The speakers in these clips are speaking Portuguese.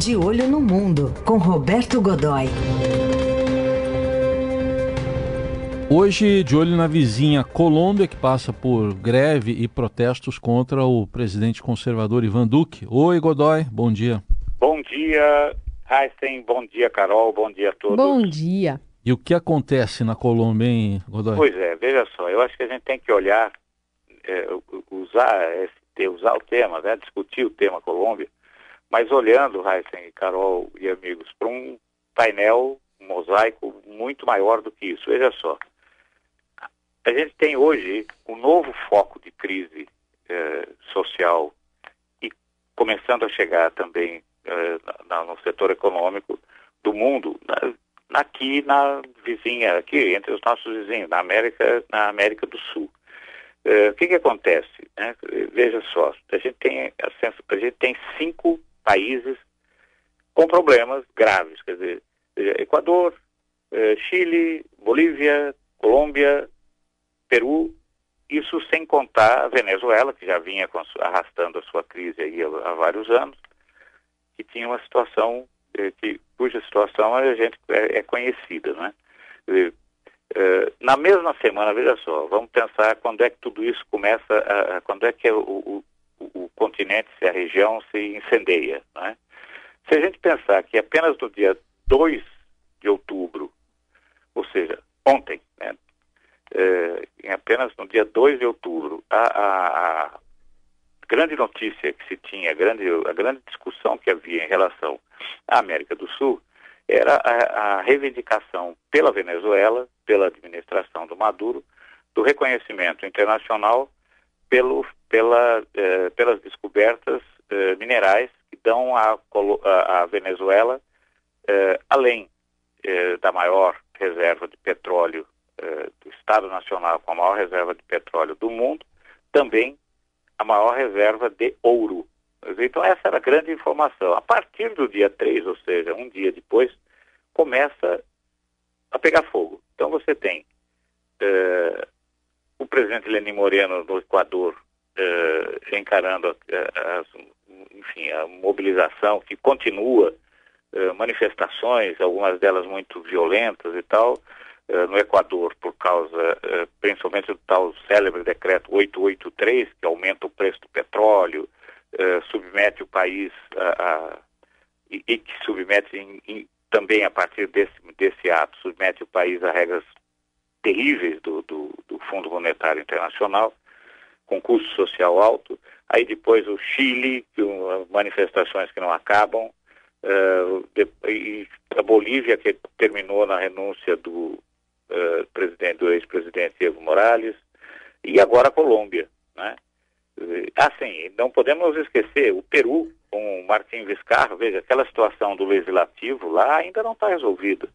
De Olho no Mundo, com Roberto Godoy. Hoje, de olho na vizinha Colômbia, que passa por greve e protestos contra o presidente conservador Ivan Duque. Oi, Godoy, bom dia. Bom dia, Heisen, bom dia, Carol, bom dia a todos. Bom dia. E o que acontece na Colômbia, hein, Godoy? Pois é, veja só, eu acho que a gente tem que olhar, é, usar, esse, usar o tema, né, discutir o tema Colômbia, mas olhando, Heisen, Carol e amigos, para um painel, um mosaico muito maior do que isso. Veja só, a gente tem hoje um novo foco de crise eh, social e começando a chegar também eh, na, no setor econômico do mundo, na, aqui na vizinha, aqui entre os nossos vizinhos, na América, na América do Sul. Eh, o que, que acontece? Né? Veja só, a gente tem a gente tem cinco países com problemas graves, quer dizer, Equador, Chile, Bolívia, Colômbia, Peru, isso sem contar a Venezuela, que já vinha arrastando a sua crise aí há, vários anos, que tinha uma situação, eh, que, cuja situação a gente é, é conhecida, né? Eh, na mesma semana, veja só, vamos pensar quando é que tudo isso começa, a, quando é que o, continente, a região se incendeia, né? Se a gente pensar que apenas no dia 2 de outubro, ou seja, ontem, né, eh, em apenas no dia 2 de outubro, a, a, a, grande notícia que se tinha, a grande, a grande discussão que havia em relação à América do Sul, era a, a reivindicação pela Venezuela, pela administração do Maduro, do reconhecimento internacional pelo, pela, eh, pelas descobertas eh, minerais que dão à Venezuela, eh, além da maior reserva de petróleo do Estado Nacional com a maior reserva de petróleo do mundo, também a maior reserva de ouro. Então essa era a grande informação. A partir do dia 3, ou seja, um dia depois, começa a pegar fogo. Então você tem o presidente Lenin Moreno no Equador eh, encarando a, enfim, a mobilização que continua, manifestações, algumas delas muito violentas e tal, eh, no Equador por causa, principalmente do tal célebre decreto 883, que aumenta o preço do petróleo, submete o país a, a e, e, que submete em, em, também a partir desse, desse ato, submete o país a regras terríveis do, do, do Fundo Monetário Internacional, com custo social alto. Aí depois o Chile, que, manifestações que não acabam, Uh, de, e a Bolívia, que terminou na renúncia do, uh, presidente, ex-presidente Evo Morales, e agora a Colômbia. Né? Assim, não podemos esquecer, o Peru, com o Martim Vizcarra, veja, aquela situação do legislativo lá ainda não está resolvida.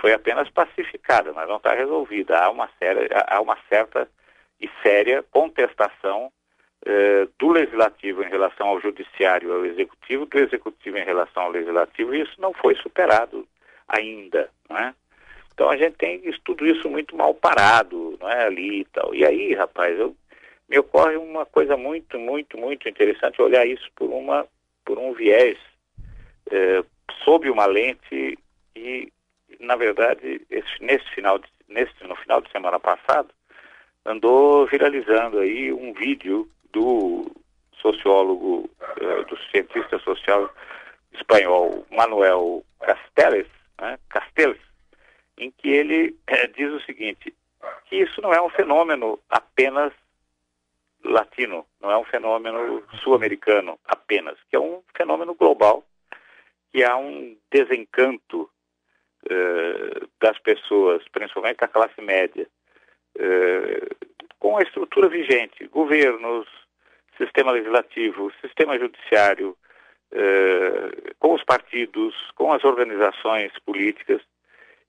Foi apenas pacificada, mas não está resolvida. Há uma, séria, há uma certa e séria contestação eh, do legislativo em relação ao judiciário ao executivo, do executivo em relação ao legislativo, e isso não foi superado ainda. Não é? Então a gente tem isso, tudo isso muito mal parado, não é ali e tal. E aí, rapaz, eu, me ocorre uma coisa muito, muito, muito interessante olhar isso por uma, por um viés, é, sob uma lente e, na verdade, esse, nesse final, de, nesse, no final de semana passado, andou viralizando aí um vídeo do sociólogo, é, do cientista social espanhol Manuel Castells, né, Castells, em que ele é, diz o seguinte, que isso não é um fenômeno apenas latino, não é um fenômeno sul-americano apenas, que é um fenômeno global, que há um desencanto uh, das pessoas, principalmente da classe média, com a estrutura vigente, governos, sistema legislativo, sistema judiciário, uh, com os partidos, com as organizações políticas,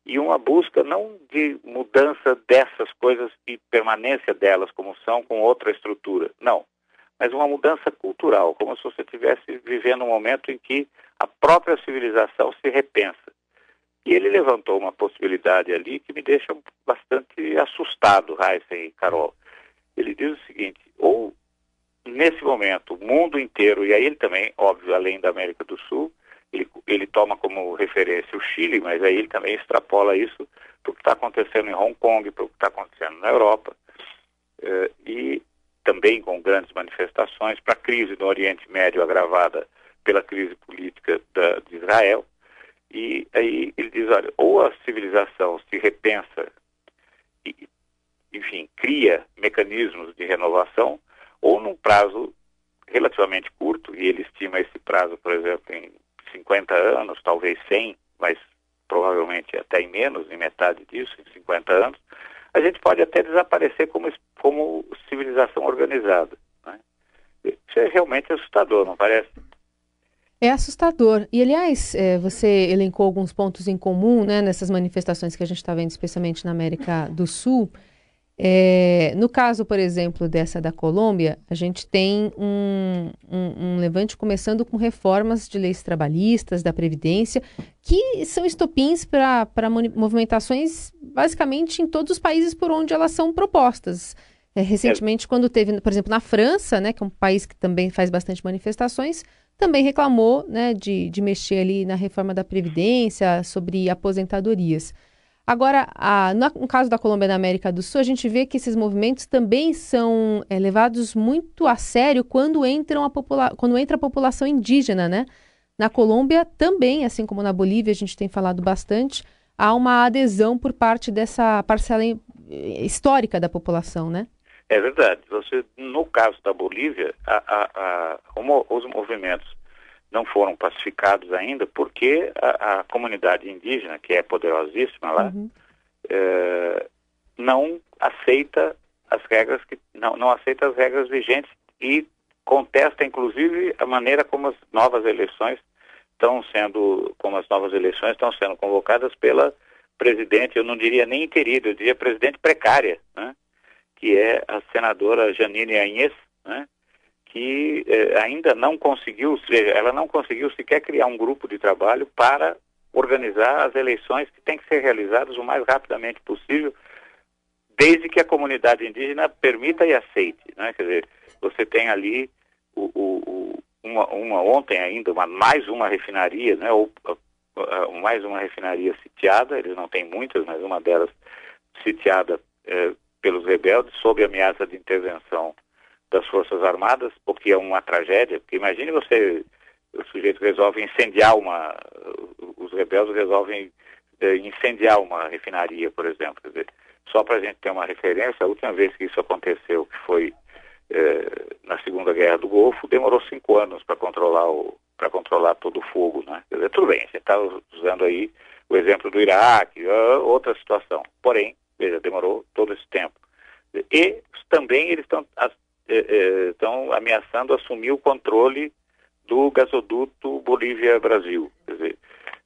e uma busca não de mudança dessas coisas e permanência delas como são com outra estrutura, não, mas uma mudança cultural, como se você estivesse vivendo um momento em que a própria civilização se repensa. E ele levantou uma possibilidade ali que me deixa bastante assustado, Heisen e Carol. Ele diz o seguinte, ou nesse momento o mundo inteiro, e aí ele também, óbvio, além da América do Sul, ele ele toma como referência o Chile, mas aí ele também extrapola isso para o que está acontecendo em Hong Kong, para o que está acontecendo na Europa, eh, e também com grandes manifestações para a crise no Oriente Médio agravada pela crise política da, de Israel. E aí ele diz, olha, ou a civilização se repensa e, enfim, cria mecanismos de renovação, ou num prazo relativamente curto, e ele estima esse prazo, por exemplo, em 50 anos, talvez 100, mas provavelmente até em menos, em metade disso, em 50 anos, a gente pode até desaparecer como, como civilização organizada. Né? Isso é realmente assustador, não parece? É assustador. E, aliás, é, você elencou alguns pontos em comum né, nessas manifestações que a gente está vendo, especialmente na América do Sul. É, no caso, por exemplo, dessa da Colômbia, a gente tem um, um, um, levante começando com reformas de leis trabalhistas, da Previdência, que são estopins para movimentações basicamente em todos os países por onde elas são propostas. É, recentemente, quando teve, por exemplo, na França, né, que é um país que também faz bastante manifestações, também reclamou né, de, de mexer ali na reforma da Previdência, sobre aposentadorias. Agora, a, no caso da Colômbia da América do Sul, a gente vê que esses movimentos também são é, levados muito a sério quando, entram a quando entra a população indígena, né? Na Colômbia também, assim como na Bolívia, a gente tem falado bastante, há uma adesão por parte dessa parcela histórica da população, né? É verdade. Você, no caso da Bolívia, a, a, a, os movimentos não foram pacificados ainda porque a, comunidade indígena, que é poderosíssima lá, uhum. é, não aceita as regras que não, não aceita as regras vigentes e contesta inclusive a maneira como as novas eleições estão sendo como as novas eleições estão sendo convocadas pela presidente, eu não diria nem interida, eu diria presidente precária, né? Que é a senadora Janine Anhes, né? que eh, ainda não conseguiu, ela não conseguiu sequer criar um grupo de trabalho para organizar as eleições que têm que ser realizadas o mais rapidamente possível, desde que a comunidade indígena permita e aceite. Né? Quer dizer, você tem ali o, o, o, uma, uma, ontem ainda, uma, mais uma refinaria, né? ou uh, mais uma refinaria sitiada, eles não têm muitas, mas uma delas sitiada uh, pelos rebeldes, sob ameaça de intervenção das Forças Armadas, porque é uma tragédia. Porque imagine você, o sujeito resolve incendiar uma, os rebeldes resolvem eh, incendiar uma refinaria, por exemplo. Dizer, só para a gente ter uma referência, a última vez que isso aconteceu, que foi eh, na Segunda Guerra do Golfo, demorou cinco anos para controlar o para controlar todo o fogo, né? Dizer, tudo bem, você está usando aí o exemplo do Iraque, outra situação. Porém, veja, demorou todo esse tempo. E também eles estão estão ameaçando assumir o controle do gasoduto Bolívia-Brasil.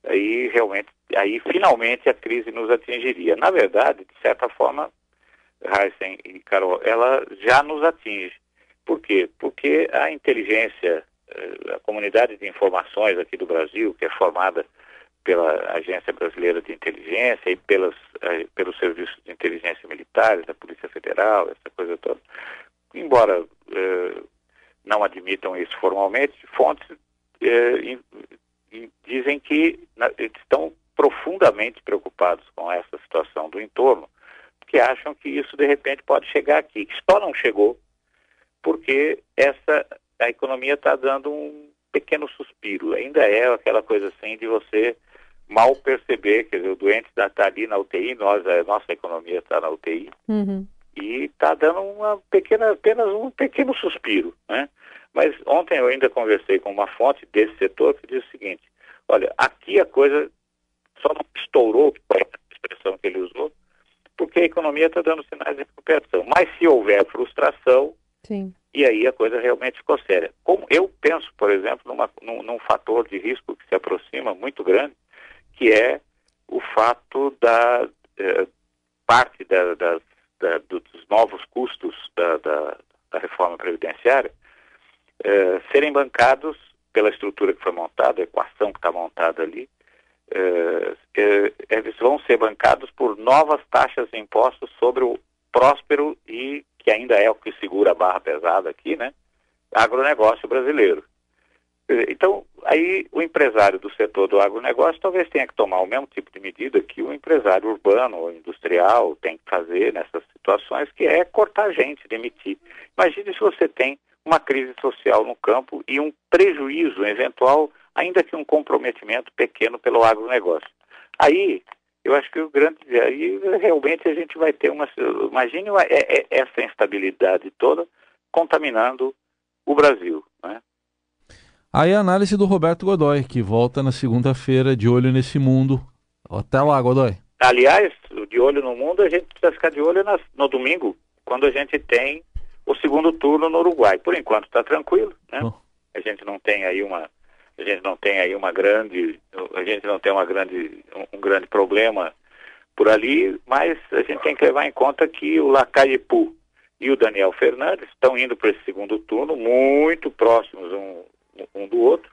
Aí realmente, aí finalmente a crise nos atingiria. Na verdade, de certa forma, Heisen e Carol, ela já nos atinge. Por quê? Porque a inteligência, eh, a comunidade de informações aqui do Brasil, que é formada pela Agência Brasileira de Inteligência e pelas, eh, pelos serviços de inteligência militares, da Polícia Federal, essa coisa toda, embora eh, não admitam isso formalmente, fontes eh, dizem que na, estão profundamente preocupados com essa situação do entorno, porque acham que isso de repente pode chegar aqui. Só não chegou porque essa a economia está dando um pequeno suspiro. Ainda é aquela coisa assim de você mal perceber, quer dizer, o doente está ali na UTI, nós, a nossa economia está na UTI. Uhum e está dando uma pequena, apenas um pequeno suspiro, né? Mas ontem eu ainda conversei com uma fonte desse setor que diz o seguinte: olha, aqui a coisa só não estourou, que foi a expressão que ele usou, porque a economia está dando sinais de recuperação. Mas se houver frustração, Sim. e aí a coisa realmente ficou séria. Como eu penso, por exemplo, numa, num, num fator de risco que se aproxima muito grande, que é o fato da eh, parte da, das da, dos novos custos da, da, da reforma previdenciária eh, serem bancados pela estrutura que foi montada, a equação que está montada ali, eh, eh, eles vão ser bancados por novas taxas de impostos sobre o próspero e que ainda é o que segura a barra pesada aqui, né? Agronegócio brasileiro. Então, aí o empresário do setor do agronegócio talvez tenha que tomar o mesmo tipo de medida que o empresário urbano ou industrial tem que fazer nessas situações, que é cortar gente, demitir. Imagine se você tem uma crise social no campo e um prejuízo eventual, ainda que um comprometimento pequeno pelo agronegócio. Aí, eu acho que o grande. Aí realmente a gente vai ter uma. Imagine é, é, essa instabilidade toda contaminando o Brasil. Né? Aí a análise do Roberto Godoy, que volta na segunda-feira de olho nesse mundo. Até lá, Godoy. Aliás, de olho no mundo, a gente precisa ficar de olho nas, no domingo, quando a gente tem o segundo turno no Uruguai. Por enquanto está tranquilo, né? A gente não tem aí uma a gente não tem aí uma grande a gente não tem uma grande um, um grande problema por ali, mas a gente tem que levar em conta que o Lacaipu e o Daniel Fernandes estão indo para esse segundo turno muito próximos um, um do outro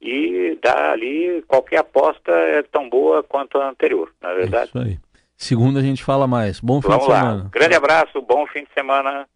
e dá ali qualquer aposta é tão boa quanto a anterior, na é verdade. Isso aí. Segunda a gente fala mais. Bom fim Vamos de semana. Lá. Grande abraço, bom fim de semana.